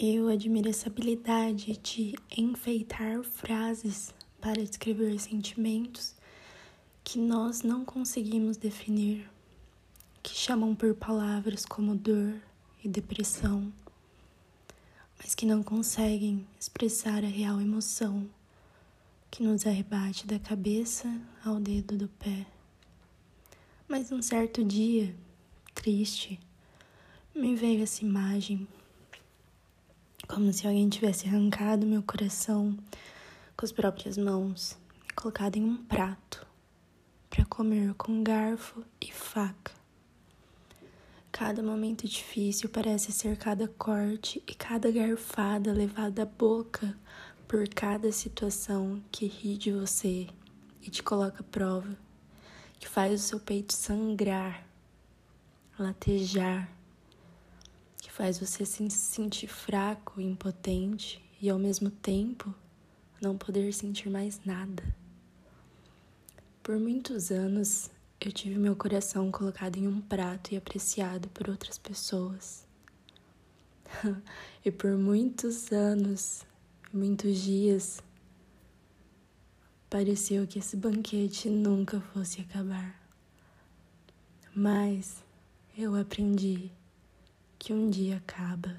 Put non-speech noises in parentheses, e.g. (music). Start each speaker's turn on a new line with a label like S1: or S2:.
S1: Eu admiro essa habilidade de enfeitar frases para descrever sentimentos que nós não conseguimos definir, que chamam por palavras como dor e depressão, mas que não conseguem expressar a real emoção que nos arrebate da cabeça ao dedo do pé. Mas um certo dia, triste, me veio essa imagem como se alguém tivesse arrancado meu coração com as próprias mãos colocado em um prato para comer com garfo e faca. Cada momento difícil parece ser cada corte e cada garfada levada à boca por cada situação que ri de você e te coloca à prova, que faz o seu peito sangrar, latejar faz você se sentir fraco, impotente e ao mesmo tempo não poder sentir mais nada. Por muitos anos eu tive meu coração colocado em um prato e apreciado por outras pessoas. (laughs) e por muitos anos, muitos dias, pareceu que esse banquete nunca fosse acabar. Mas eu aprendi que um dia acaba.